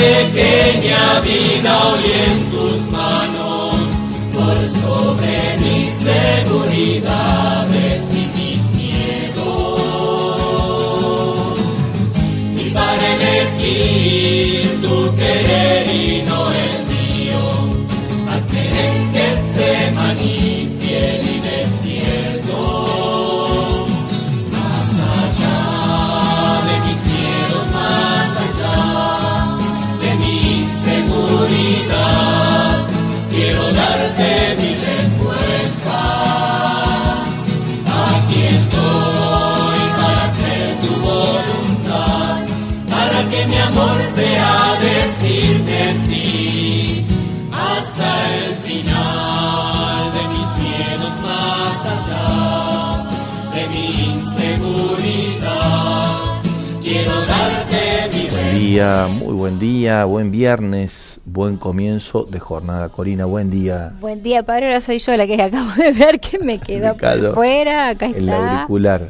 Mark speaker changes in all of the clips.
Speaker 1: pequeña vida hoy en tus manos, por sobre mis seguridades y mis miedos. Y para elegir tu querer y no decirte sí hasta el final de mis miedos, más allá de mi inseguridad. Quiero darte mi
Speaker 2: Buen día, muy buen día, buen viernes, buen comienzo de jornada. Corina, buen día.
Speaker 3: Buen día, padre. Ahora soy yo la que acabo de ver que me quedó
Speaker 2: Ubicado
Speaker 3: por fuera. Acá
Speaker 2: El
Speaker 3: está.
Speaker 2: auricular.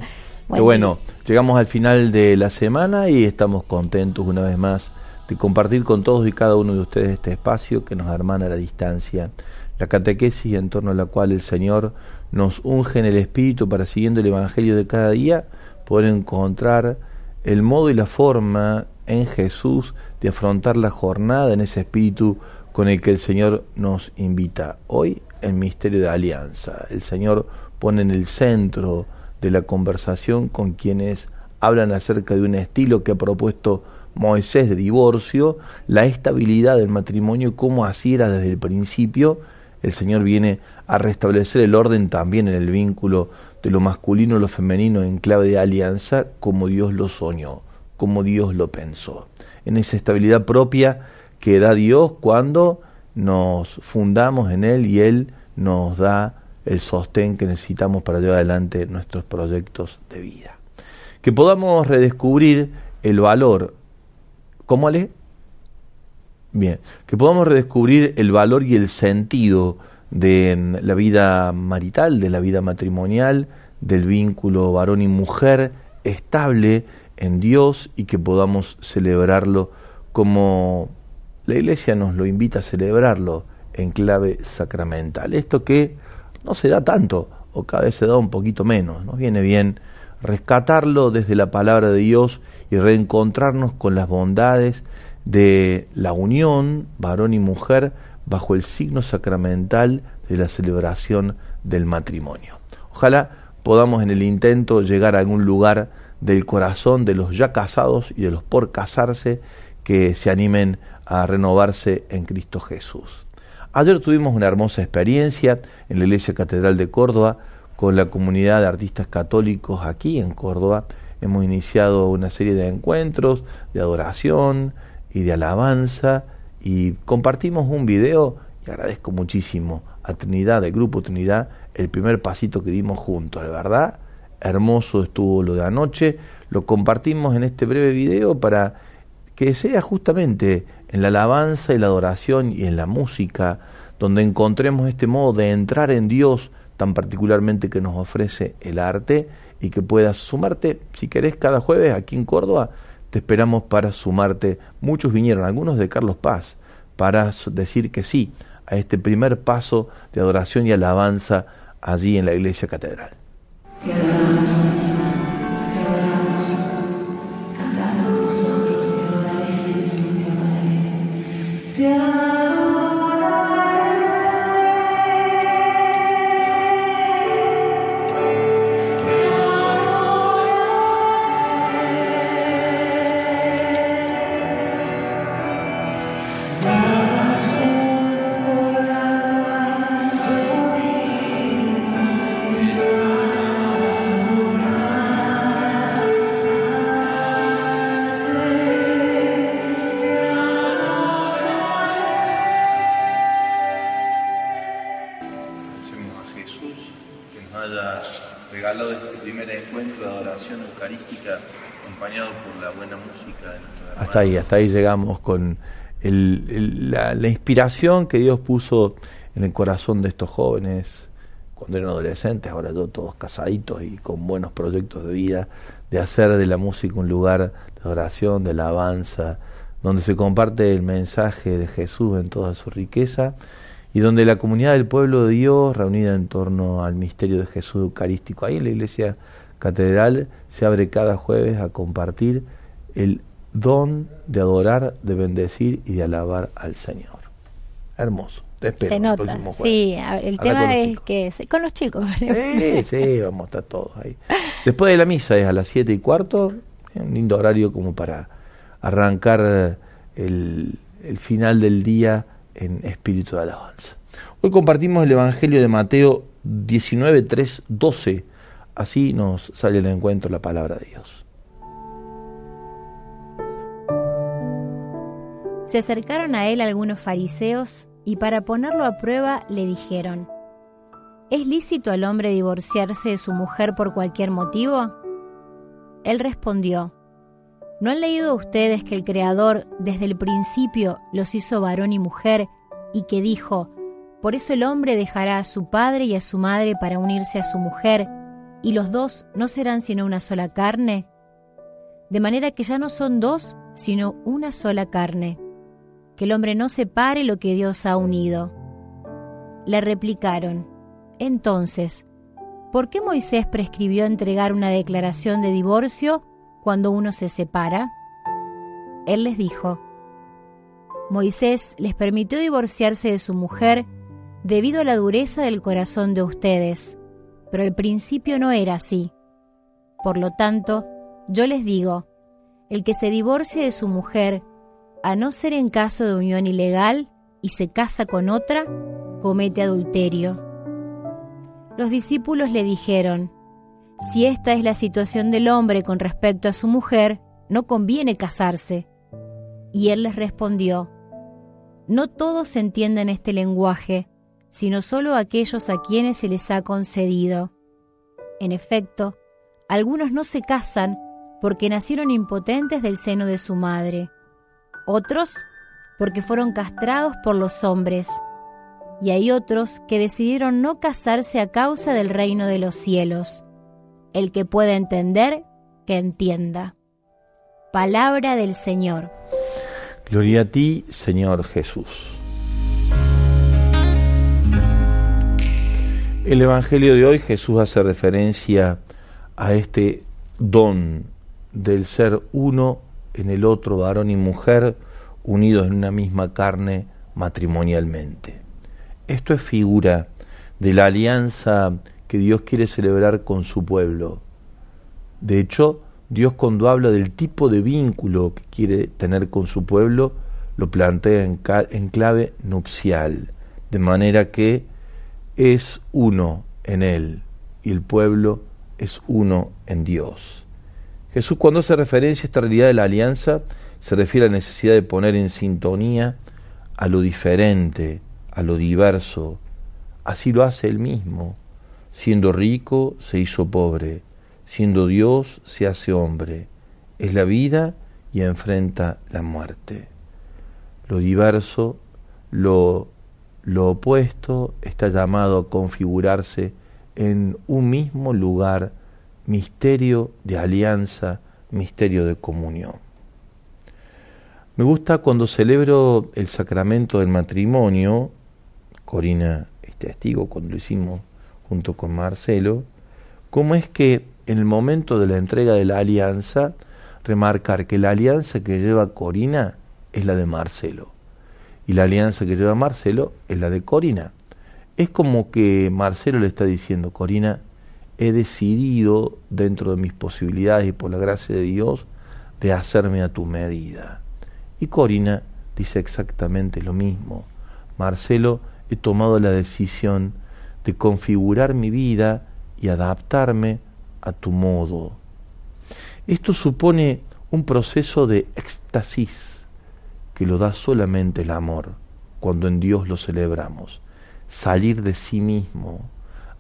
Speaker 3: Buen
Speaker 2: bueno, llegamos al final de la semana y estamos contentos una vez más compartir con todos y cada uno de ustedes este espacio que nos hermana a la distancia. La catequesis en torno a la cual el Señor nos unge en el Espíritu para siguiendo el Evangelio de cada día poder encontrar el modo y la forma en Jesús de afrontar la jornada en ese espíritu con el que el Señor nos invita. Hoy el misterio de alianza. El Señor pone en el centro de la conversación con quienes hablan acerca de un estilo que ha propuesto Moisés de divorcio, la estabilidad del matrimonio como así era desde el principio el Señor viene a restablecer el orden también en el vínculo de lo masculino y lo femenino en clave de alianza como Dios lo soñó, como Dios lo pensó. En esa estabilidad propia que da Dios cuando nos fundamos en Él y Él nos da el sostén que necesitamos para llevar adelante nuestros proyectos de vida. Que podamos redescubrir el valor. ¿Cómo Ale? Bien, que podamos redescubrir el valor y el sentido de mm, la vida marital, de la vida matrimonial, del vínculo varón y mujer estable en Dios y que podamos celebrarlo como la Iglesia nos lo invita a celebrarlo en clave sacramental. Esto que no se da tanto o cada vez se da un poquito menos. Nos viene bien rescatarlo desde la palabra de Dios y reencontrarnos con las bondades de la unión varón y mujer bajo el signo sacramental de la celebración del matrimonio. Ojalá podamos en el intento llegar a algún lugar del corazón de los ya casados y de los por casarse que se animen a renovarse en Cristo Jesús. Ayer tuvimos una hermosa experiencia en la Iglesia Catedral de Córdoba con la comunidad de artistas católicos aquí en Córdoba. Hemos iniciado una serie de encuentros de adoración, y de alabanza y compartimos un video y agradezco muchísimo a Trinidad, del Grupo Trinidad, el primer pasito que dimos juntos, la verdad, hermoso estuvo lo de anoche, lo compartimos en este breve video para que sea justamente en la alabanza y la adoración y en la música donde encontremos este modo de entrar en Dios tan particularmente que nos ofrece el arte y que puedas sumarte, si querés, cada jueves aquí en Córdoba te esperamos para sumarte. Muchos vinieron, algunos de Carlos Paz, para decir que sí a este primer paso de adoración y alabanza allí en la iglesia catedral. Hasta ahí, hasta ahí llegamos con la, inspiración que Dios puso en el corazón de estos jóvenes cuando eran adolescentes, ahora todos casaditos y con buenos proyectos de vida, de hacer de la música un lugar de oración, de alabanza, donde se comparte el mensaje de Jesús en toda su riqueza y donde la comunidad del pueblo de Dios, reunida en torno al misterio de Jesús Eucarístico, ahí en la iglesia catedral se abre cada jueves a compartir el don de adorar, de bendecir y de alabar al Señor. Hermoso. Te espero.
Speaker 3: Se nota. sí, el tema es que con los chicos.
Speaker 2: Sí, sí, vamos a estar todos ahí. Después de la misa es a las siete y cuarto, un lindo horario como para arrancar el, el final del día en espíritu de alabanza. Hoy compartimos el Evangelio de Mateo 19, 3, 12. Así nos sale el encuentro la palabra de Dios.
Speaker 3: Se acercaron a él algunos fariseos y para ponerlo a prueba le dijeron, ¿Es lícito al hombre divorciarse de su mujer por cualquier motivo? Él respondió, ¿no han leído ustedes que el Creador desde el principio los hizo varón y mujer y que dijo, por eso el hombre dejará a su padre y a su madre para unirse a su mujer, y los dos no serán sino una sola carne? De manera que ya no son dos, sino una sola carne que el hombre no separe lo que Dios ha unido. Le replicaron, entonces, ¿por qué Moisés prescribió entregar una declaración de divorcio cuando uno se separa? Él les dijo, Moisés les permitió divorciarse de su mujer debido a la dureza del corazón de ustedes, pero al principio no era así. Por lo tanto, yo les digo, el que se divorcie de su mujer a no ser en caso de unión ilegal y se casa con otra, comete adulterio. Los discípulos le dijeron, si esta es la situación del hombre con respecto a su mujer, no conviene casarse. Y él les respondió, no todos entienden este lenguaje, sino solo aquellos a quienes se les ha concedido. En efecto, algunos no se casan porque nacieron impotentes del seno de su madre, otros porque fueron castrados por los hombres, y hay otros que decidieron no casarse a causa del reino de los cielos. El que pueda entender, que entienda. Palabra del Señor.
Speaker 2: Gloria a ti, Señor Jesús. El Evangelio de hoy Jesús hace referencia a este don del ser uno en el otro, varón y mujer, unidos en una misma carne matrimonialmente. Esto es figura de la alianza que Dios quiere celebrar con su pueblo. De hecho, Dios cuando habla del tipo de vínculo que quiere tener con su pueblo, lo plantea en, en clave nupcial, de manera que es uno en Él y el pueblo es uno en Dios. Jesús cuando hace referencia a esta realidad de la alianza, se refiere a la necesidad de poner en sintonía a lo diferente, a lo diverso. Así lo hace él mismo. Siendo rico, se hizo pobre. Siendo Dios, se hace hombre. Es la vida y enfrenta la muerte. Lo diverso, lo, lo opuesto, está llamado a configurarse en un mismo lugar, misterio de alianza, misterio de comunión. Me gusta cuando celebro el sacramento del matrimonio, Corina es testigo cuando lo hicimos junto con Marcelo, cómo es que en el momento de la entrega de la alianza, remarcar que la alianza que lleva Corina es la de Marcelo y la alianza que lleva Marcelo es la de Corina. Es como que Marcelo le está diciendo, Corina, he decidido dentro de mis posibilidades y por la gracia de Dios de hacerme a tu medida. Y Corina dice exactamente lo mismo. Marcelo, he tomado la decisión de configurar mi vida y adaptarme a tu modo. Esto supone un proceso de éxtasis que lo da solamente el amor cuando en Dios lo celebramos. Salir de sí mismo,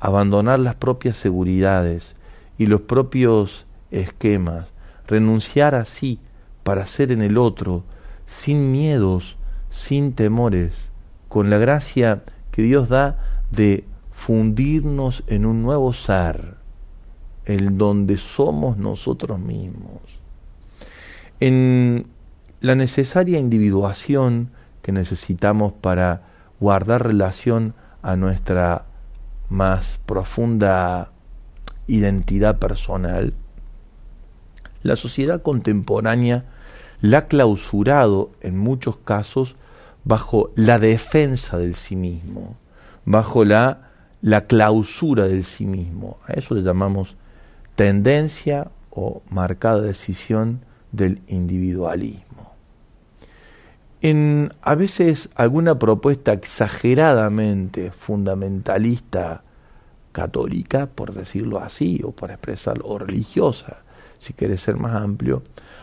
Speaker 2: abandonar las propias seguridades y los propios esquemas, renunciar así para ser en el otro sin miedos, sin temores, con la gracia que Dios da de fundirnos en un nuevo ser, en donde somos nosotros mismos. En la necesaria individuación que necesitamos para guardar relación a nuestra más profunda identidad personal, la sociedad contemporánea la ha clausurado en muchos casos bajo la defensa del sí mismo, bajo la, la clausura del sí mismo. A eso le llamamos tendencia o marcada decisión del individualismo. En a veces alguna propuesta exageradamente fundamentalista católica, por decirlo así, o por expresarlo, o religiosa, si quiere ser más amplio,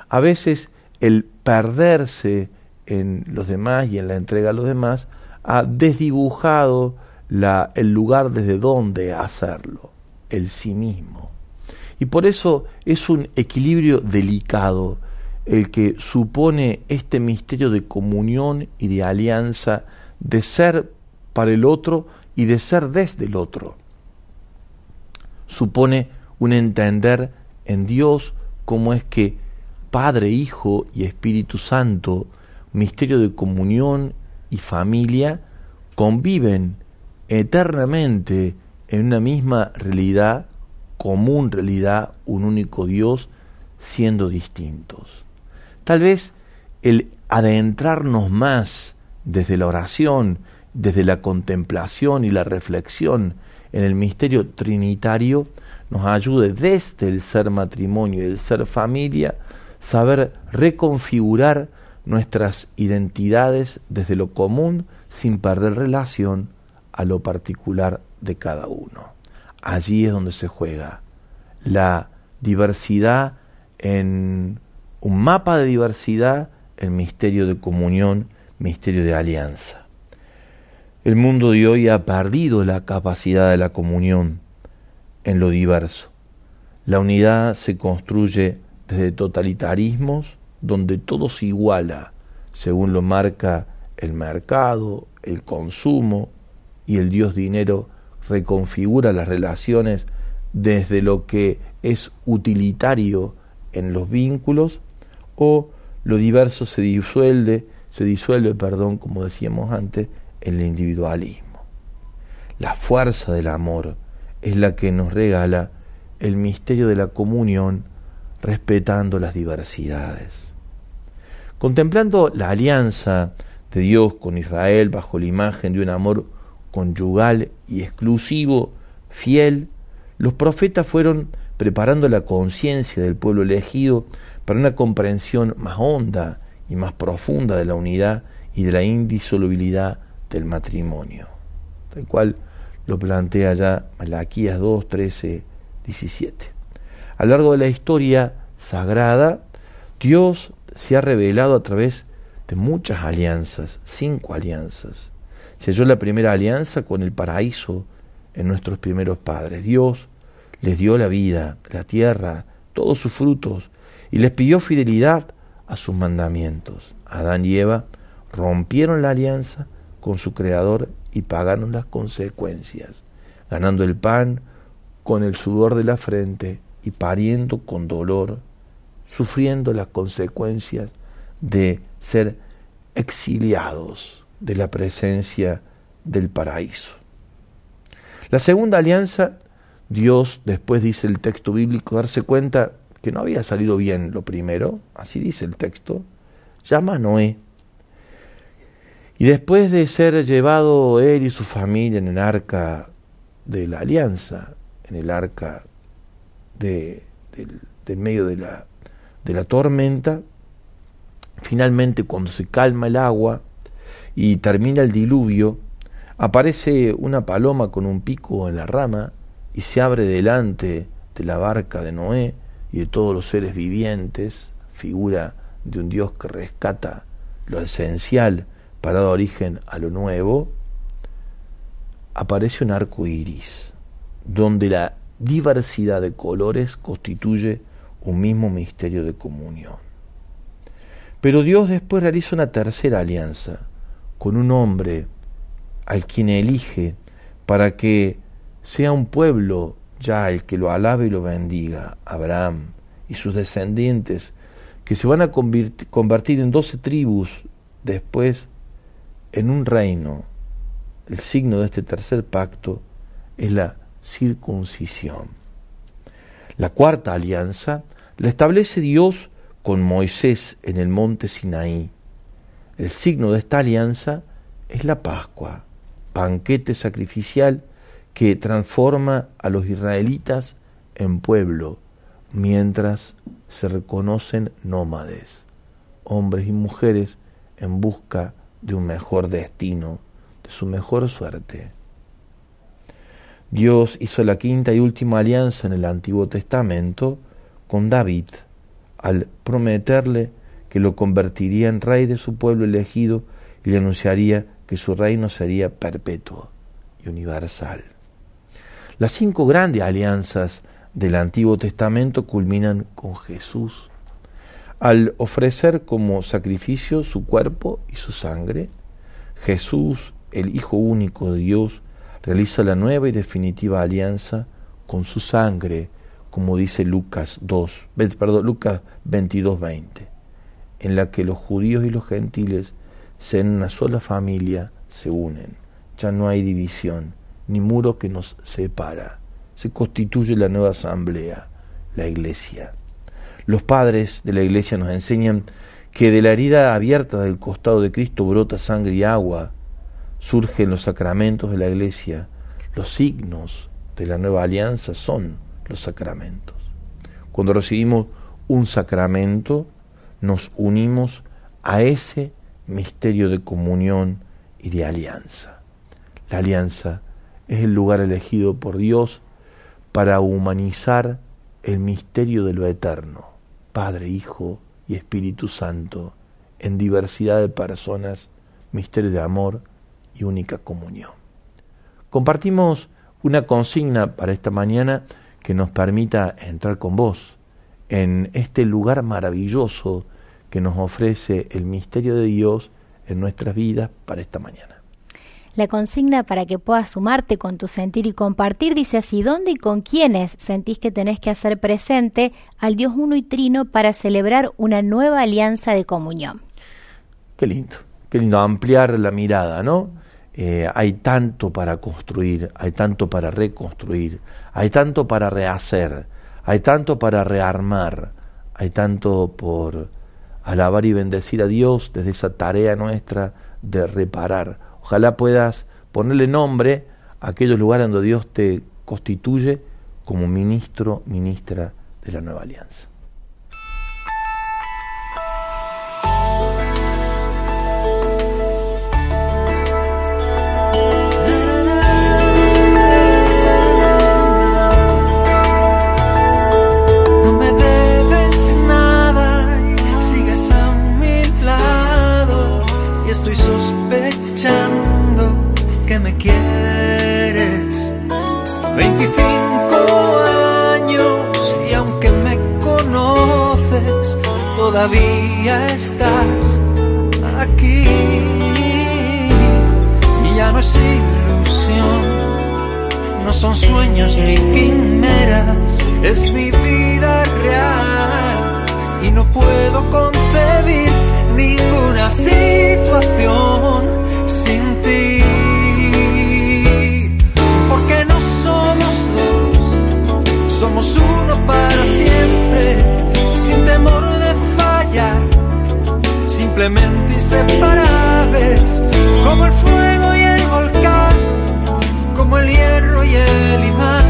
Speaker 2: a veces el perderse en los demás y en la entrega a los demás ha desdibujado el lugar desde donde hacerlo, el sí mismo. Y por eso es un equilibrio delicado el que supone este misterio de comunión y de alianza, de ser para el otro y de ser desde el otro. Supone un entender en Dios cómo es que Padre, Hijo y Espíritu Santo, misterio de comunión y familia, conviven eternamente en una misma realidad, común realidad, un único Dios, siendo distintos. Tal vez el adentrarnos más desde la oración, desde la contemplación y la reflexión en el misterio trinitario, nos ayude desde el ser matrimonio y el ser familia saber reconfigurar nuestras identidades desde lo común sin perder relación a lo particular de cada uno. Allí es donde se juega la diversidad en un mapa de diversidad, el misterio de comunión, misterio de alianza. El mundo de hoy ha perdido la capacidad de la comunión en lo diverso. La unidad se construye desde totalitarismos donde todo se iguala según lo marca el mercado, el consumo y el dios dinero reconfigura las relaciones desde lo que es utilitario en los vínculos o lo diverso se disuelve, se disuelve, perdón, como decíamos antes, en el individualismo. La fuerza del amor es la que nos regala el misterio de la comunión respetando las diversidades. Contemplando la alianza de Dios con Israel bajo la imagen de un amor conyugal y exclusivo, fiel, los profetas fueron preparando la conciencia del pueblo elegido para una comprensión más honda y más profunda de la unidad y de la indisolubilidad del matrimonio, tal cual lo plantea ya Malaquías 2, 13, 17. A lo largo de la historia sagrada, Dios se ha revelado a través de muchas alianzas, cinco alianzas. Se halló la primera alianza con el paraíso en nuestros primeros padres. Dios les dio la vida, la tierra, todos sus frutos, y les pidió fidelidad a sus mandamientos. Adán y Eva rompieron la alianza con su Creador y pagaron las consecuencias, ganando el pan con el sudor de la frente y pariendo con dolor, sufriendo las consecuencias de ser exiliados de la presencia del paraíso. La segunda alianza, Dios, después dice el texto bíblico, darse cuenta que no había salido bien lo primero, así dice el texto, llama a Noé. Y después de ser llevado él y su familia en el arca de la alianza, en el arca de, del, medio de la, de la tormenta, finalmente cuando se calma el agua y termina el diluvio, aparece una paloma con un pico en la rama y se abre delante de la barca de Noé y de todos los seres vivientes, figura de un Dios que rescata lo esencial para dar origen a lo nuevo, aparece un arco iris, donde la diversidad de colores constituye un mismo misterio de comunión. Pero Dios después realiza una tercera alianza con un hombre al quien elige para que sea un pueblo ya el que lo alabe y lo bendiga, Abraham y sus descendientes, que se van a convertir en doce tribus después en un reino. El signo de este tercer pacto es la circuncisión. La cuarta alianza la establece Dios con Moisés en el monte Sinaí. El signo de esta alianza es la Pascua, banquete sacrificial que transforma a los israelitas en pueblo, mientras se reconocen nómades, hombres y mujeres en busca de un mejor destino, de su mejor suerte. Dios hizo la quinta y última alianza en el Antiguo Testamento con David, al prometerle que lo convertiría en rey de su pueblo elegido y le anunciaría que su reino sería perpetuo y universal. Las cinco grandes alianzas del Antiguo Testamento culminan con Jesús, al ofrecer como sacrificio su cuerpo y su sangre. Jesús, el Hijo único de Dios, realiza la nueva y definitiva alianza con su sangre, como dice Lucas 2, perdón, Lucas 22, 20, en la que los judíos y los gentiles, en una sola familia, se unen. Ya no hay división, ni muro que nos separa. Se constituye la nueva asamblea, la iglesia. Los padres de la iglesia nos enseñan que de la herida abierta del costado de Cristo brota sangre y agua, surgen los sacramentos de la iglesia, los signos de la nueva alianza son los sacramentos. Cuando recibimos un sacramento, nos unimos a ese misterio de comunión y de alianza. La alianza es el lugar elegido por Dios para humanizar el misterio de lo eterno, Padre, Hijo y Espíritu Santo, en diversidad de personas, misterio de amor y única comunión. Compartimos una consigna para esta mañana que nos permita entrar con vos en este lugar maravilloso que nos ofrece el misterio de Dios en nuestras vidas para esta mañana.
Speaker 3: La consigna para que puedas sumarte con tu sentir y compartir dice así, ¿dónde y con quiénes sentís que tenés que hacer presente al Dios uno y trino para celebrar una nueva alianza de comunión?
Speaker 2: Qué lindo, qué lindo ampliar la mirada, ¿no? Eh, hay tanto para construir, hay tanto para reconstruir, hay tanto para rehacer, hay tanto para rearmar, hay tanto por alabar y bendecir a Dios desde esa tarea nuestra de reparar Ojalá puedas ponerle nombre a aquellos lugares donde Dios te constituye como ministro, ministra de la nueva alianza.
Speaker 4: Todavía estás aquí. Y ya no es ilusión, no son sueños ni quimeras, es mi vida real. Y no puedo concebir ninguna situación sin ti. somos uno para siempre, sin temor simplemente inseparables, como el fuego y el volcán, como el hierro y el imán,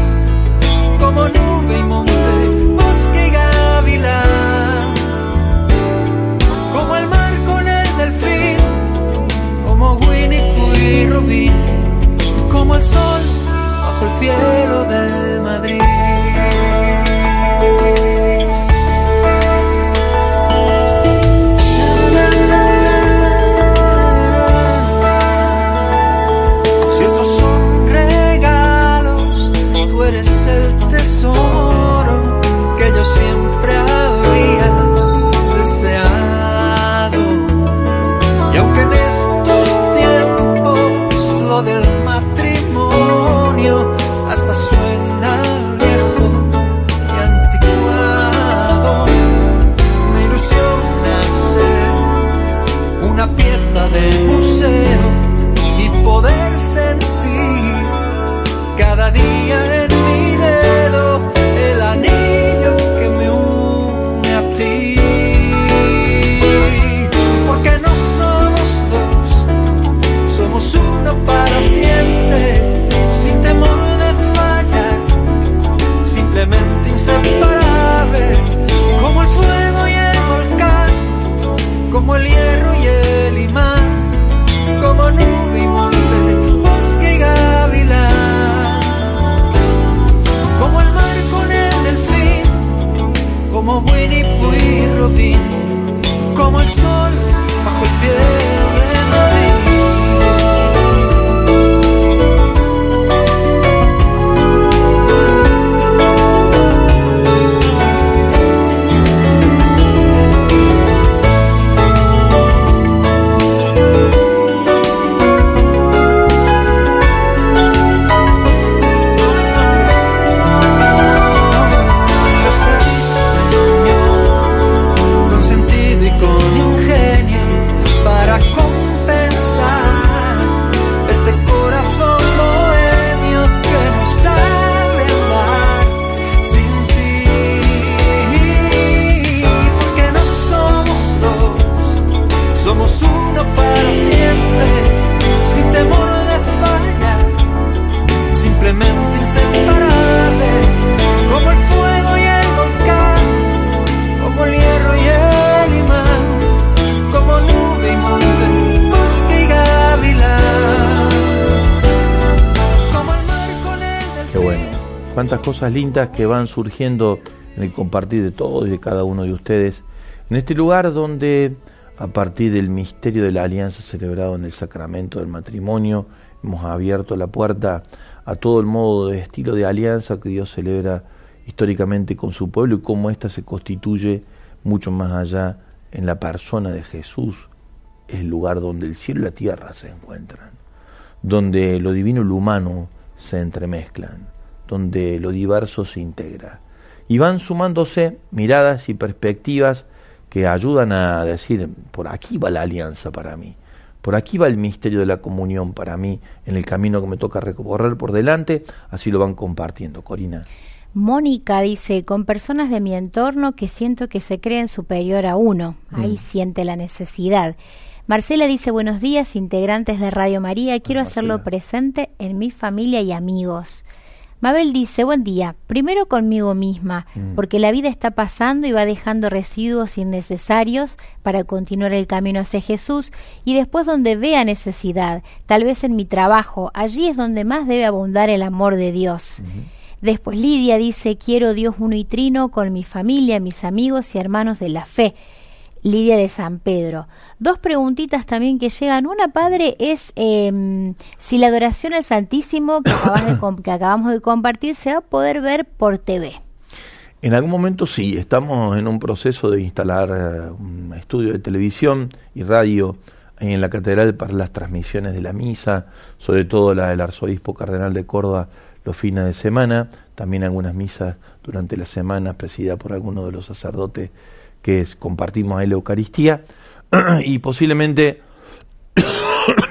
Speaker 4: como el sol bajo el cielo.
Speaker 2: Cosas lindas que van surgiendo en el compartir de todos y de cada uno de ustedes en este lugar donde a partir del misterio de la alianza celebrado en el sacramento del matrimonio hemos abierto la puerta a todo el modo de estilo de alianza que Dios celebra históricamente con su pueblo y cómo ésta se constituye mucho más allá en la persona de Jesús, el lugar donde el cielo y la tierra se encuentran, donde lo divino y lo humano se entremezclan, donde lo diverso se integra. Y van sumándose miradas y perspectivas que ayudan a decir, por aquí va la alianza para mí, por aquí va el misterio de la comunión para mí, en el camino que me toca recorrer por delante, así lo van compartiendo. Corina.
Speaker 3: Mónica dice, con personas de mi entorno que siento que se creen superior a uno, ahí mm. siente la necesidad. Marcela dice, buenos días, integrantes de Radio María, quiero hacerlo presente en mi familia y amigos. Mabel dice, buen día, primero conmigo misma, mm. porque la vida está pasando y va dejando residuos innecesarios para continuar el camino hacia Jesús, y después donde vea necesidad, tal vez en mi trabajo, allí es donde más debe abundar el amor de Dios. Después Lidia dice, quiero Dios uno y trino con mi familia, mis amigos y hermanos de la fe. Lidia de San Pedro. Dos preguntitas también que llegan. Una, padre, es em, si la adoración al Santísimo que, que acabamos de compartir se va a poder ver por TV.
Speaker 2: En algún momento sí, estamos en un proceso de instalar eh, un estudio de televisión y radio en la catedral para las transmisiones de la misa, sobre todo la del arzobispo cardenal de Córdoba los fines de semana, también algunas misas durante la semana presididas por algunos de los sacerdotes que compartimos ahí la Eucaristía y posiblemente,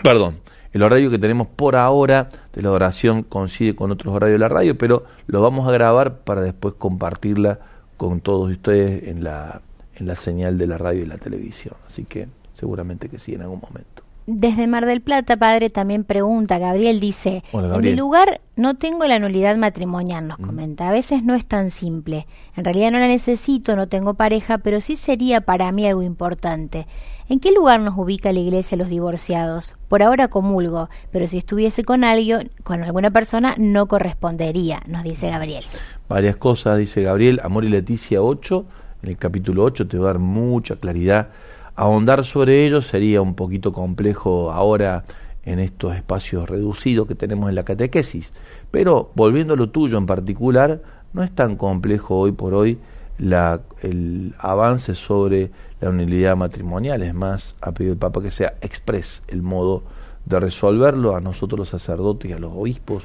Speaker 2: perdón, el horario que tenemos por ahora de la oración coincide con otros horarios de la radio, pero lo vamos a grabar para después compartirla con todos ustedes en la, en la señal de la radio y la televisión. Así que seguramente que sí en algún momento.
Speaker 3: Desde Mar del Plata, padre, también pregunta, Gabriel dice, en mi lugar no tengo la nulidad matrimonial, nos mm. comenta, a veces no es tan simple, en realidad no la necesito, no tengo pareja, pero sí sería para mí algo importante. ¿En qué lugar nos ubica la iglesia los divorciados? Por ahora comulgo, pero si estuviese con alguien, con alguna persona, no correspondería, nos dice Gabriel.
Speaker 2: Varias cosas, dice Gabriel, Amor y Leticia 8, en el capítulo 8 te va a dar mucha claridad Ahondar sobre ello sería un poquito complejo ahora en estos espacios reducidos que tenemos en la catequesis. Pero volviendo a lo tuyo en particular, no es tan complejo hoy por hoy la, el avance sobre la unidad matrimonial. Es más, ha pedido el Papa que sea express el modo de resolverlo. A nosotros los sacerdotes y a los obispos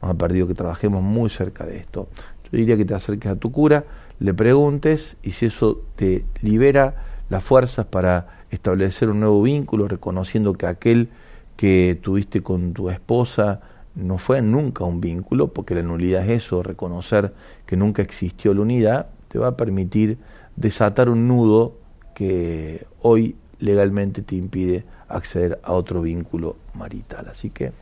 Speaker 2: nos ha perdido que trabajemos muy cerca de esto. Yo diría que te acerques a tu cura, le preguntes y si eso te libera las fuerzas para establecer un nuevo vínculo, reconociendo que aquel que tuviste con tu esposa no fue nunca un vínculo, porque la nulidad es eso, reconocer que nunca existió la unidad, te va a permitir desatar un nudo que hoy legalmente te impide acceder a otro vínculo marital. Así que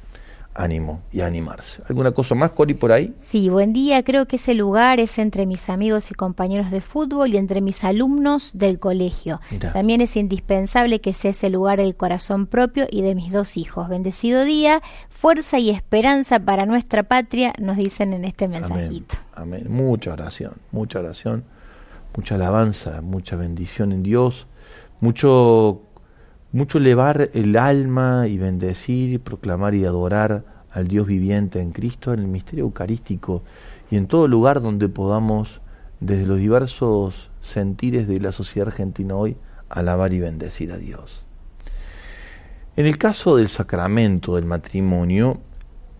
Speaker 2: ánimo y animarse. ¿Alguna cosa más, Cori, por ahí?
Speaker 3: Sí, buen día. Creo que ese lugar es entre mis amigos y compañeros de fútbol y entre mis alumnos del colegio. También es indispensable que sea ese lugar el corazón propio y de mis dos hijos. Bendecido día, fuerza y esperanza para nuestra patria, nos dicen en este mensajito.
Speaker 2: Amén. Mucha oración, mucha oración, mucha alabanza, mucha bendición en Dios, mucho mucho elevar el alma y bendecir, proclamar y adorar al Dios viviente en Cristo en el misterio eucarístico y en todo lugar donde podamos, desde los diversos sentires de la sociedad argentina hoy, alabar y bendecir a Dios. En el caso del sacramento del matrimonio,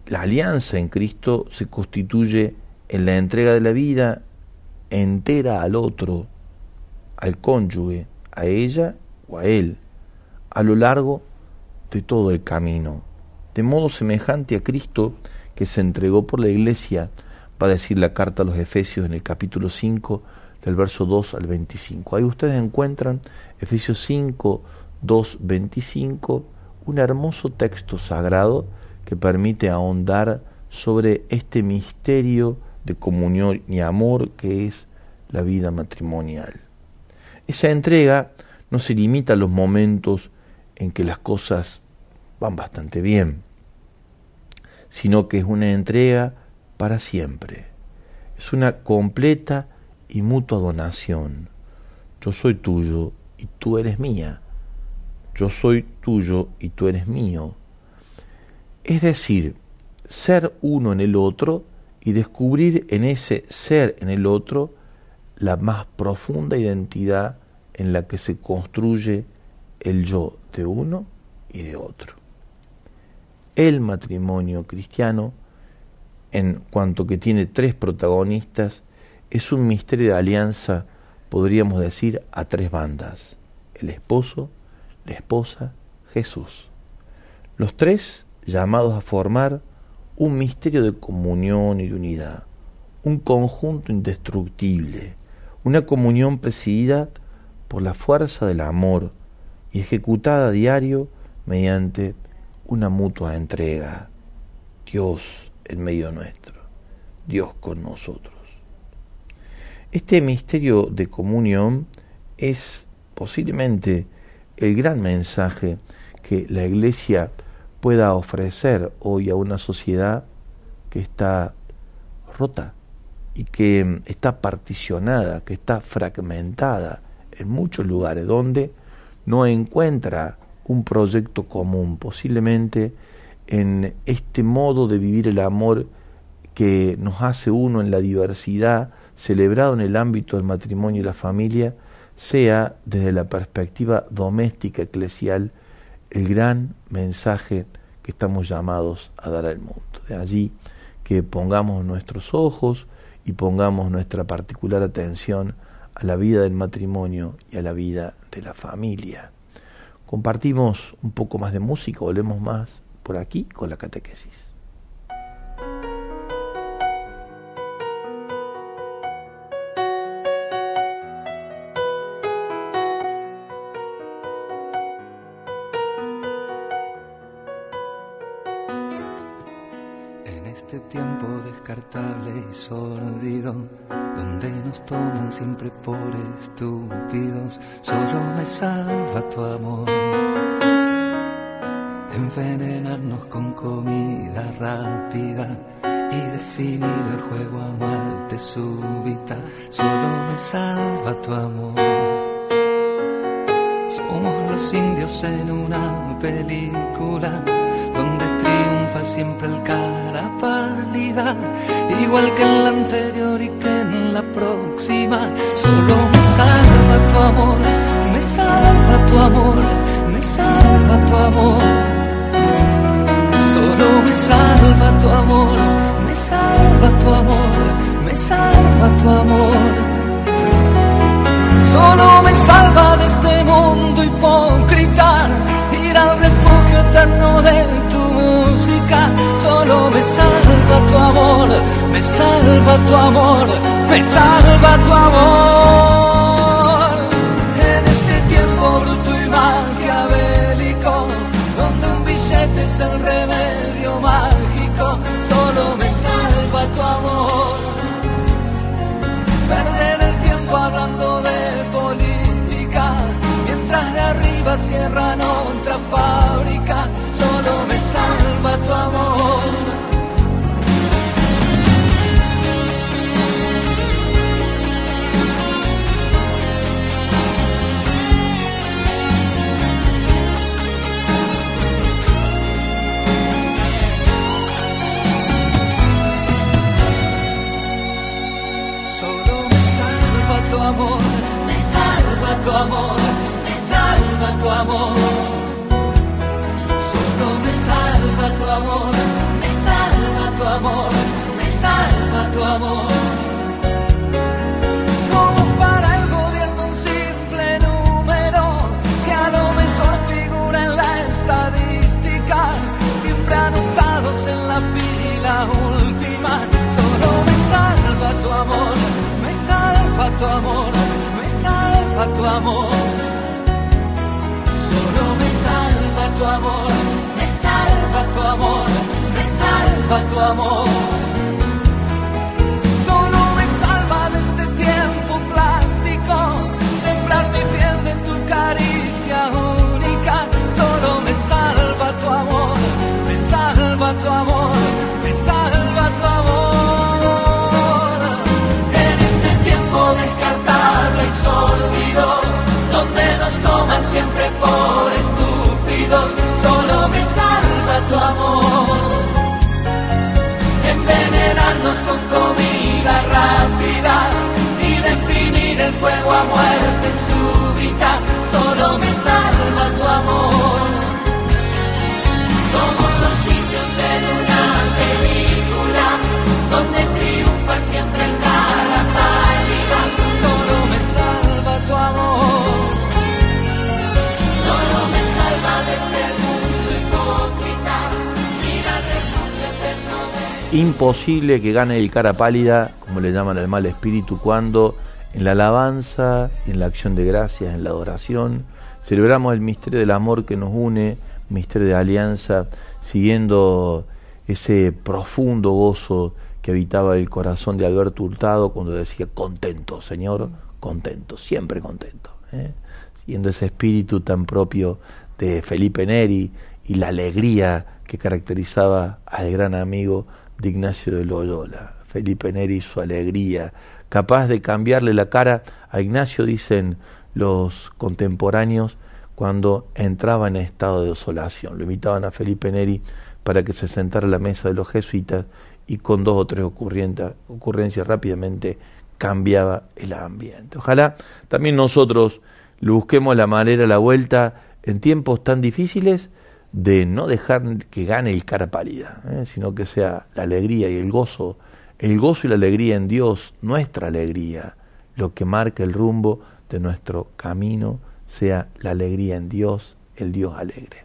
Speaker 2: la alianza en Cristo se constituye en la entrega de la vida entera al otro, al cónyuge, a ella o a él a lo largo de todo el camino, de modo semejante a Cristo que se entregó por la iglesia, va a decir la carta a los Efesios en el capítulo 5, del verso 2 al 25. Ahí ustedes encuentran Efesios 5, 2, 25, un hermoso texto sagrado que permite ahondar sobre este misterio de comunión y amor que es la vida matrimonial. Esa entrega no se limita a los momentos en que las cosas van bastante bien, sino que es una entrega para siempre. es una completa y mutua donación. Yo soy tuyo y tú eres mía. Yo soy tuyo y tú eres mío. Es decir, ser uno en el otro y descubrir en ese ser en el otro la más profunda identidad en la que se construye el yo de uno y de otro. El matrimonio cristiano, en cuanto que tiene tres protagonistas, es un misterio de alianza, podríamos decir, a tres bandas, el esposo, la esposa, Jesús. Los tres llamados a formar un misterio de comunión y de unidad, un conjunto indestructible, una comunión presidida por la fuerza del amor y ejecutada a diario mediante una mutua entrega. Dios en medio nuestro, Dios con nosotros. Este misterio de comunión es posiblemente el gran mensaje que la Iglesia pueda ofrecer hoy a una sociedad que está rota y que está particionada, que está fragmentada en muchos lugares donde no encuentra un proyecto común, posiblemente en este modo de vivir el amor que nos hace uno en la diversidad, celebrado en el ámbito del matrimonio y la familia, sea desde la perspectiva doméstica eclesial el gran mensaje que estamos llamados a dar al mundo. De allí que pongamos nuestros ojos y pongamos nuestra particular atención a la vida del matrimonio y a la vida de la familia. Compartimos un poco más de música, volvemos más por aquí con la catequesis.
Speaker 5: Siempre por estúpidos, solo me salva tu amor. Envenenarnos con comida rápida y definir el juego a muerte súbita, solo me salva tu amor. Somos los indios en una película donde triunfa siempre el cara pálida, igual que en la anterior y que en la próxima. Solo me salva tu amor, me salva tu amor, me salva tu amor. Solo me salva tu amor, me salva tu amor, me salva tu amor. Solo me salva de este mundo hipócrita, ir al refugio eterno de solo me salva tu amor, me salva tu amor, me salva tu amor. En este tiempo bruto y maquiavélico, donde un billete es el remedio mágico, solo me salva tu amor. Perder el tiempo hablando de política, mientras de arriba cierran otra fábrica solo me salva tu amor. Salva tu amor salva tu amor, me salva tu amor, me salva tu amor. Somos para el gobierno un simple número que a lo mejor figura en la estadística, siempre anotados en la fila última. Solo me salva tu amor, me salva tu amor, me salva tu amor. Tu amor salva tu amor, me salva tu amor. Solo me salva de este tiempo plástico, sembrar mi piel de tu caricia única. Solo me salva tu amor, me salva tu amor, me salva tu amor.
Speaker 1: A muerte súbita, solo me salva tu amor. Somos los sitios en una película donde triunfa siempre el cara pálida, solo me salva tu amor. Solo me salva de este mundo hipócrita, mira el eterno.
Speaker 2: Imposible que gane el cara pálida, como le llaman al mal espíritu, cuando en la alabanza, en la acción de gracias, en la adoración, celebramos el misterio del amor que nos une, misterio de alianza, siguiendo ese profundo gozo que habitaba el corazón de Alberto Hurtado cuando decía contento, Señor, contento, siempre contento. ¿eh? Siguiendo ese espíritu tan propio de Felipe Neri y la alegría que caracterizaba al gran amigo de Ignacio de Loyola. Felipe Neri su alegría, capaz de cambiarle la cara a Ignacio, dicen los contemporáneos, cuando entraba en estado de desolación. Lo invitaban a Felipe Neri para que se sentara a la mesa de los jesuitas y con dos o tres ocurrencias rápidamente cambiaba el ambiente. Ojalá también nosotros le busquemos la manera, la vuelta en tiempos tan difíciles de no dejar que gane el cara pálida, ¿eh? sino que sea la alegría y el gozo, el gozo y la alegría en Dios, nuestra alegría, lo que marca el rumbo de nuestro camino, sea la alegría en Dios, el Dios alegre.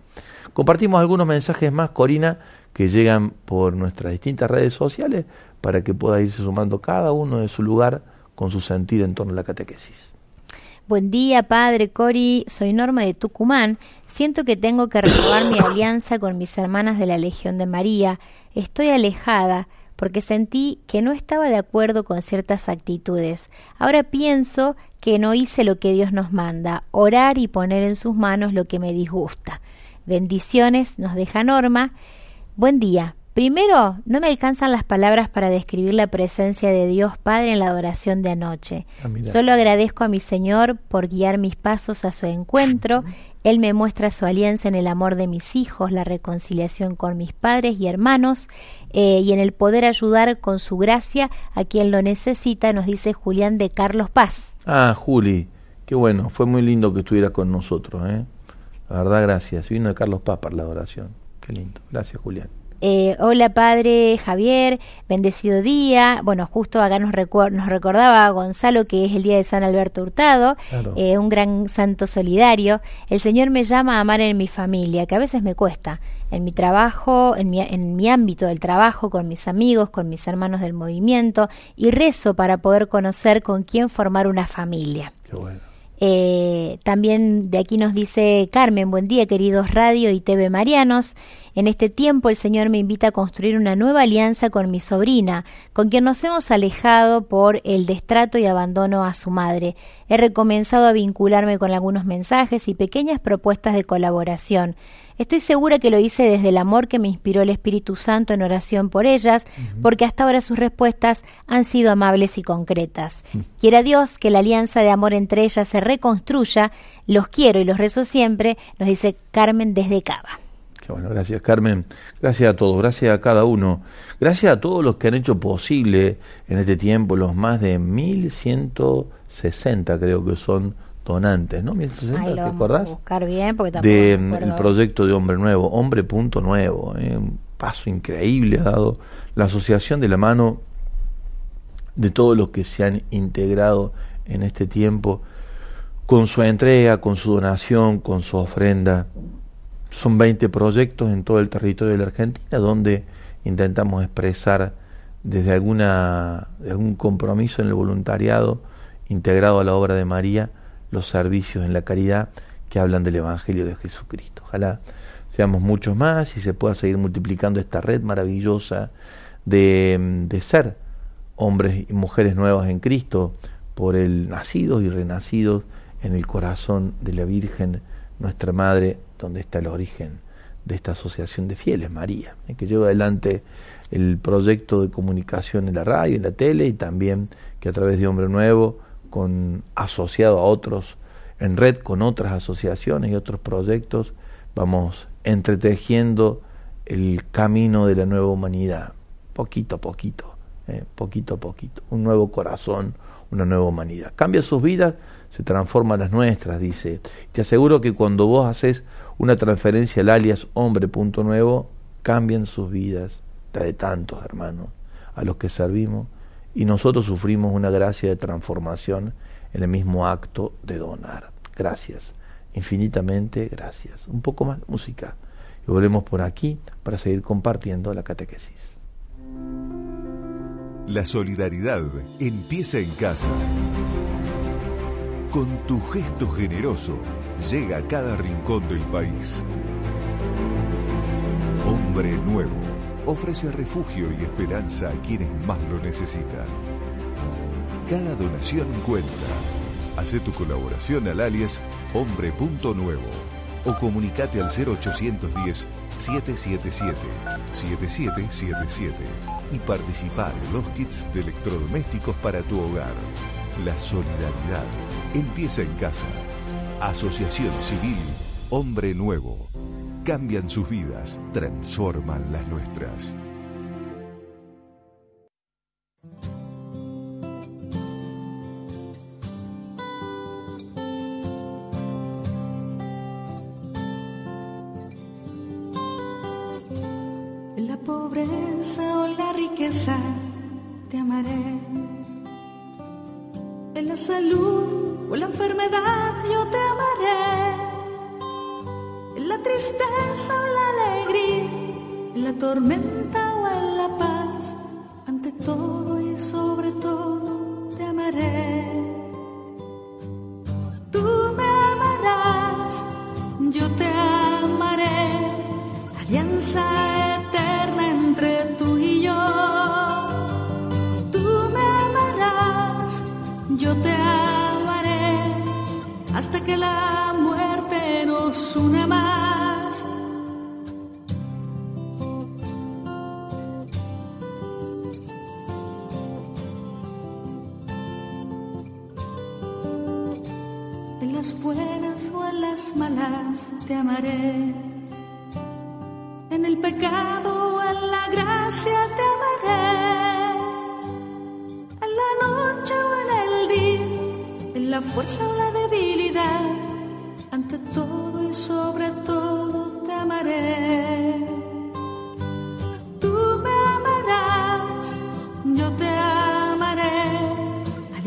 Speaker 2: Compartimos algunos mensajes más, Corina, que llegan por nuestras distintas redes sociales para que pueda irse sumando cada uno de su lugar con su sentir en torno a la catequesis.
Speaker 3: Buen día, padre Cori. Soy Norma de Tucumán. Siento que tengo que renovar mi alianza con mis hermanas de la Legión de María. Estoy alejada porque sentí que no estaba de acuerdo con ciertas actitudes. Ahora pienso que no hice lo que Dios nos manda, orar y poner en sus manos lo que me disgusta. Bendiciones, nos deja Norma. Buen día. Primero, no me alcanzan las palabras para describir la presencia de Dios Padre en la adoración de anoche.
Speaker 2: Ah.
Speaker 3: Solo agradezco a mi Señor por guiar mis pasos a su encuentro. Él me muestra su alianza en el amor de mis hijos, la reconciliación con mis padres y hermanos eh, y en el poder ayudar con su gracia a quien lo necesita, nos dice Julián de Carlos Paz.
Speaker 2: Ah, Juli, qué bueno, fue muy lindo que estuviera con nosotros, ¿eh? La verdad, gracias. Vino de Carlos Paz para la adoración. Qué lindo. Gracias, Julián.
Speaker 3: Eh, hola padre Javier, bendecido día. Bueno, justo acá nos, nos recordaba Gonzalo que es el día de San Alberto Hurtado,
Speaker 2: Claro.
Speaker 3: eh, un gran santo solidario. El Señor me llama a amar en mi familia, que a veces me cuesta, en mi trabajo, en mi, en mi ámbito del trabajo, con mis amigos, con mis hermanos del movimiento, y rezo para poder conocer con quién formar una familia.
Speaker 2: Qué bueno.
Speaker 3: Eh, también de aquí nos dice Carmen, buen día queridos radio y TV Marianos. En este tiempo el Señor me invita a construir una nueva alianza con mi sobrina, con quien nos hemos alejado por el destrato y abandono a su madre. He recomenzado a vincularme con algunos mensajes y pequeñas propuestas de colaboración. Estoy segura que lo hice desde el amor que me inspiró el Espíritu Santo en oración por ellas, porque hasta ahora sus respuestas han sido amables y concretas. Quiera Dios que la alianza de amor entre ellas se reconstruya. Los quiero y los rezo siempre, nos dice Carmen desde Cava.
Speaker 2: Qué bueno, gracias Carmen. Gracias a todos, gracias a cada uno. Gracias a todos los que han hecho posible en este tiempo, los más de 1160 creo que son donantes, ¿no? 1160,
Speaker 3: Ahí lo
Speaker 2: ¿te
Speaker 3: vamos a
Speaker 2: acordás?
Speaker 3: buscar bien porque tampoco
Speaker 2: de mm, el proyecto de Hombre Nuevo, Hombre Punto Nuevo, eh, un paso increíble ha dado la asociación de la mano de todos los que se han integrado en este tiempo con su entrega, con su donación, con su ofrenda. Son 20 proyectos en todo el territorio de la Argentina donde intentamos expresar desde alguna algún compromiso en el voluntariado integrado a la obra de María los servicios en la caridad que hablan del Evangelio de Jesucristo. Ojalá seamos muchos más y se pueda seguir multiplicando esta red maravillosa de, de ser hombres y mujeres nuevas en Cristo por el nacidos y renacidos en el corazón de la Virgen, nuestra Madre, donde está el origen de esta asociación de fieles, María, eh, que lleva adelante el proyecto de comunicación en la radio, en la tele y también que a través de Hombre Nuevo, con asociado a otros en red con otras asociaciones y otros proyectos, vamos entretejiendo el camino de la nueva humanidad, poquito a poquito, eh, poquito a poquito, un nuevo corazón, una nueva humanidad. Cambia sus vidas, se transforman las nuestras, dice. Te aseguro que cuando vos haces una transferencia al alias hombre punto nuevo, cambian sus vidas, la de tantos hermanos a los que servimos, y nosotros sufrimos una gracia de transformación en el mismo acto de donar. Gracias, infinitamente gracias. Un poco más música y volvemos por aquí para seguir compartiendo la catequesis.
Speaker 6: La solidaridad empieza en casa. Con tu gesto generoso llega a cada rincón del país. Hombre Nuevo ofrece refugio y esperanza a quienes más lo necesitan. Cada donación cuenta. Hace tu colaboración al alias hombre.nuevo o comunicate al 0810 777 7777 y participar en los kits de electrodomésticos para tu hogar. La solidaridad empieza en casa. Asociación Civil Hombre Nuevo. Cambian sus vidas, transforman las nuestras.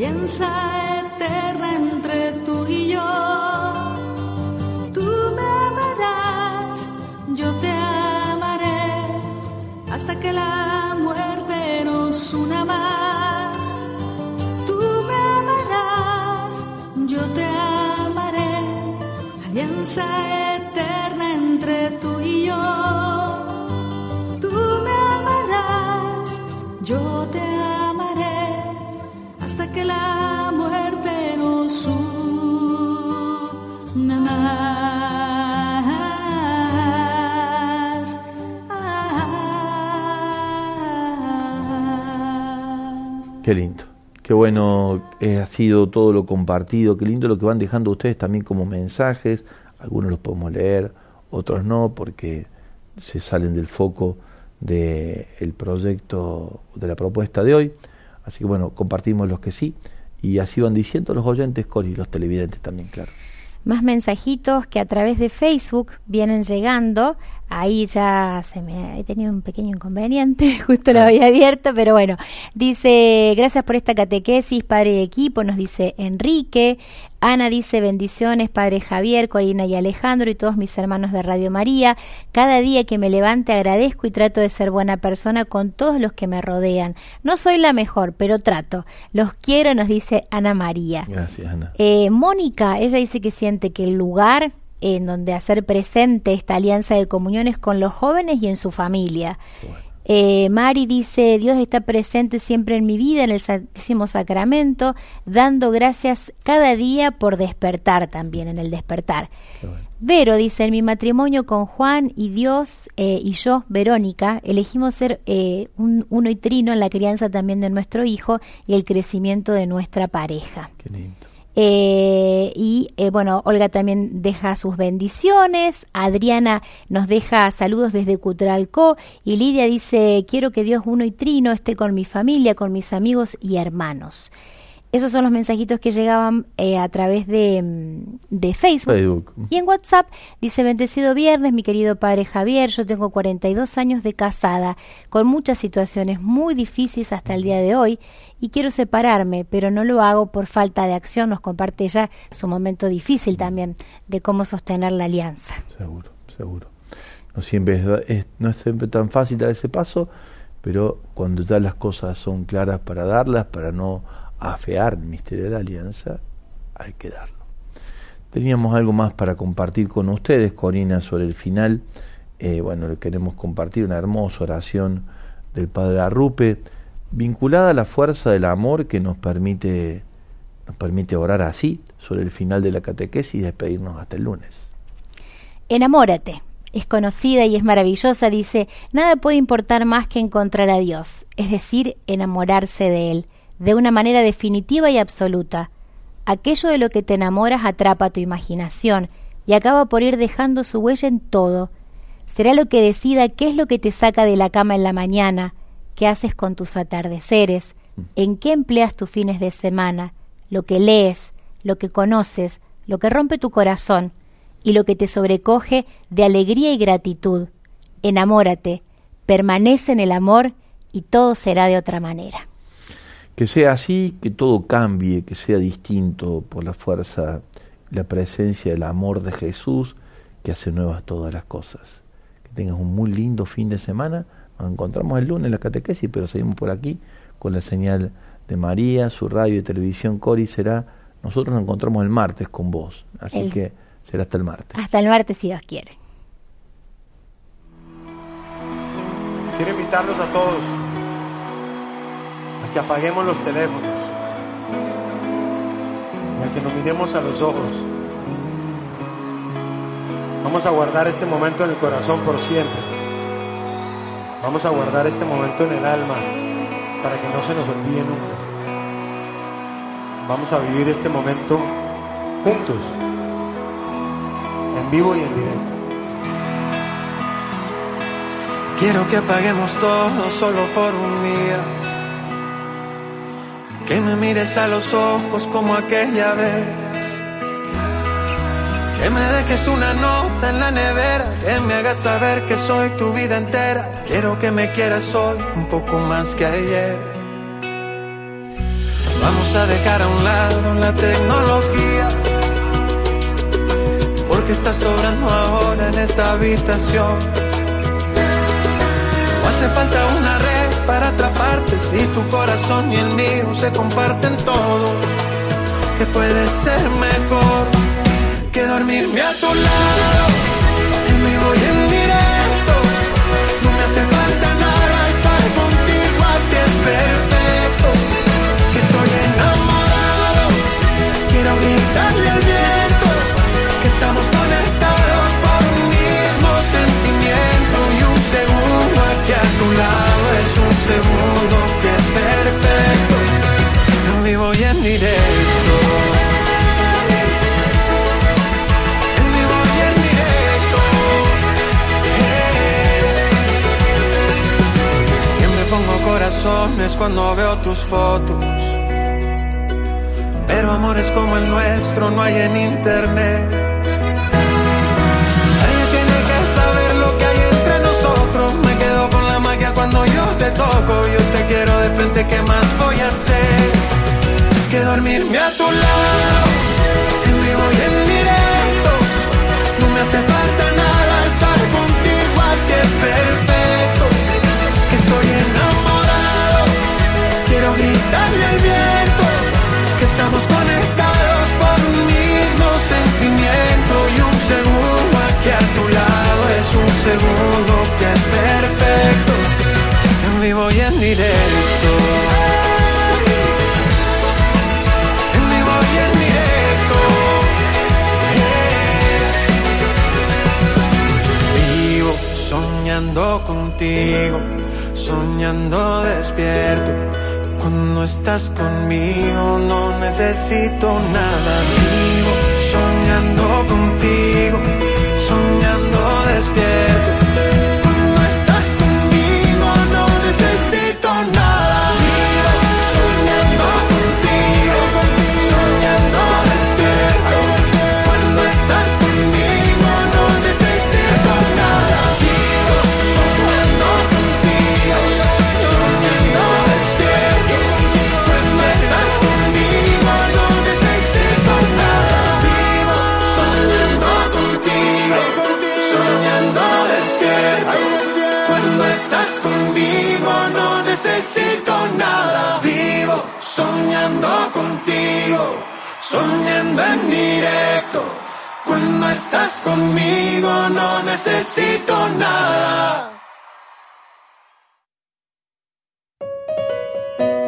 Speaker 7: Alianza eterna entre tú y yo. Tú me amarás, yo te amaré, hasta que la muerte nos una más. yo te amaré, alianza eterna entre tú
Speaker 2: Qué lindo. Qué bueno ha sido todo lo compartido, qué lindo lo que van dejando ustedes también como mensajes. Algunos los podemos leer, otros no, porque se salen del foco del proyecto, de la propuesta de hoy. Así que bueno, compartimos los que sí. Y así van diciendo los oyentes, y los televidentes también, claro
Speaker 3: más mensajitos que a través de Facebook vienen llegando. Ahí ya se me he tenido un pequeño inconveniente, justo lo había abierto, pero bueno, dice, gracias por esta catequesis, padre de equipo, nos dice Enrique, Ana dice bendiciones, Padre Javier, Corina y Alejandro y todos mis hermanos de Radio María. Cada día que me levante agradezco y trato de ser buena persona con todos los que me rodean. No soy la mejor, pero trato. Los quiero, nos dice Ana María.
Speaker 2: Gracias, Ana.
Speaker 3: Eh, Mónica, ella dice que siente que el lugar en donde hacer presente esta alianza de comunión es con los jóvenes y en su familia. Eh, Mari dice, Dios está presente siempre en mi vida, en el Santísimo Sacramento, dando gracias cada día por despertar también, en el despertar. Vero dice, en mi matrimonio con Juan y Dios eh, y yo, Verónica, elegimos ser eh, un, uno y trino en la crianza también de nuestro hijo y el crecimiento de nuestra pareja.
Speaker 2: Qué lindo.
Speaker 3: Eh, y eh, bueno, Olga también deja sus bendiciones, Adriana nos deja saludos desde Cutralco y Lidia dice, quiero que Dios uno y trino esté con mi familia, con mis amigos y hermanos. Esos son los mensajitos que llegaban eh, a través de, mm, de Facebook. Y en WhatsApp dice, bendecido viernes, mi querido padre Javier, yo tengo 42 años de casada, con muchas situaciones muy difíciles hasta el día de hoy, y quiero separarme, pero no lo hago por falta de acción. Nos comparte ella su momento difícil también de cómo sostener la alianza.
Speaker 2: Seguro, seguro. No siempre es, no es siempre tan fácil dar ese paso, pero cuando ya las cosas son claras para darlas, para no afear el misterio de la alianza, hay que darlo. Teníamos algo más para compartir con ustedes, Corina, sobre el final. Eh, bueno, le queremos compartir una hermosa oración del Padre Arrupe, vinculada a la fuerza del amor que nos permite, nos permite orar así sobre el final de la catequesis y despedirnos hasta el lunes.
Speaker 3: Enamórate. Es conocida y es maravillosa, dice, nada puede importar más que encontrar a Dios, es decir, enamorarse de Él de una manera definitiva y absoluta. Aquello de lo que te enamoras atrapa tu imaginación y acaba por ir dejando su huella en todo. Será lo que decida qué es lo que te saca de la cama en la mañana, qué haces con tus atardeceres, en qué empleas tus fines de semana, lo que lees, lo que conoces, lo que rompe tu corazón y lo que te sobrecoge de alegría y gratitud. Enamórate, permanece en el amor y todo será de otra manera.
Speaker 2: Que sea así, que todo cambie, que sea distinto por la fuerza, la presencia del amor de Jesús que hace nuevas todas las cosas. Que tengas un muy lindo fin de semana. Nos encontramos el lunes en la catequesis, pero seguimos por aquí con la señal de María, su radio y televisión Cori será. Nosotros nos encontramos el martes con vos, así que será hasta el martes.
Speaker 3: Hasta el martes si Dios quiere.
Speaker 4: Quiero invitarlos a todos que apaguemos los teléfonos y a que nos miremos a los ojos. Vamos a guardar este momento en el corazón por siempre. Vamos a guardar este momento en el alma para que no se nos olvide nunca. Vamos a vivir este momento juntos, en vivo y en directo. Quiero que apaguemos todo solo por un día que me mires a los ojos como aquella vez. Que me dejes una nota en la nevera, que me hagas saber que soy tu vida entera. Quiero que me quieras hoy un poco más que ayer. Vamos a dejar a un lado la tecnología, porque está sobrando ahora en esta habitación. Hace falta una para atraparte si tu corazón y el mío se comparten todo. Que puede ser mejor que dormirme a tu lado, en vivo y en directo. No me hace falta nada estar contigo, así es perfecto. Que estoy enamorado, quiero gritarle al viento que estamos conectados por un mismo sentimiento y un segundo aquí a tu lado segundo que es perfecto, en vivo y en directo. Vivo en directo. Siempre pongo corazones cuando veo tus fotos. Pero amores como el nuestro no hay en internet. Te toco, yo te quiero de frente, ¿qué más voy a hacer? Que dormirme a tu lado, en vivo y en directo. No me hace falta soñando contigo, soñando despierto. Cuando estás conmigo no necesito nada. Vivo soñando contigo, soñando despierto. Necesito nada. Vivo soñando contigo, soñando en directo. Cuando estás conmigo no necesito nada.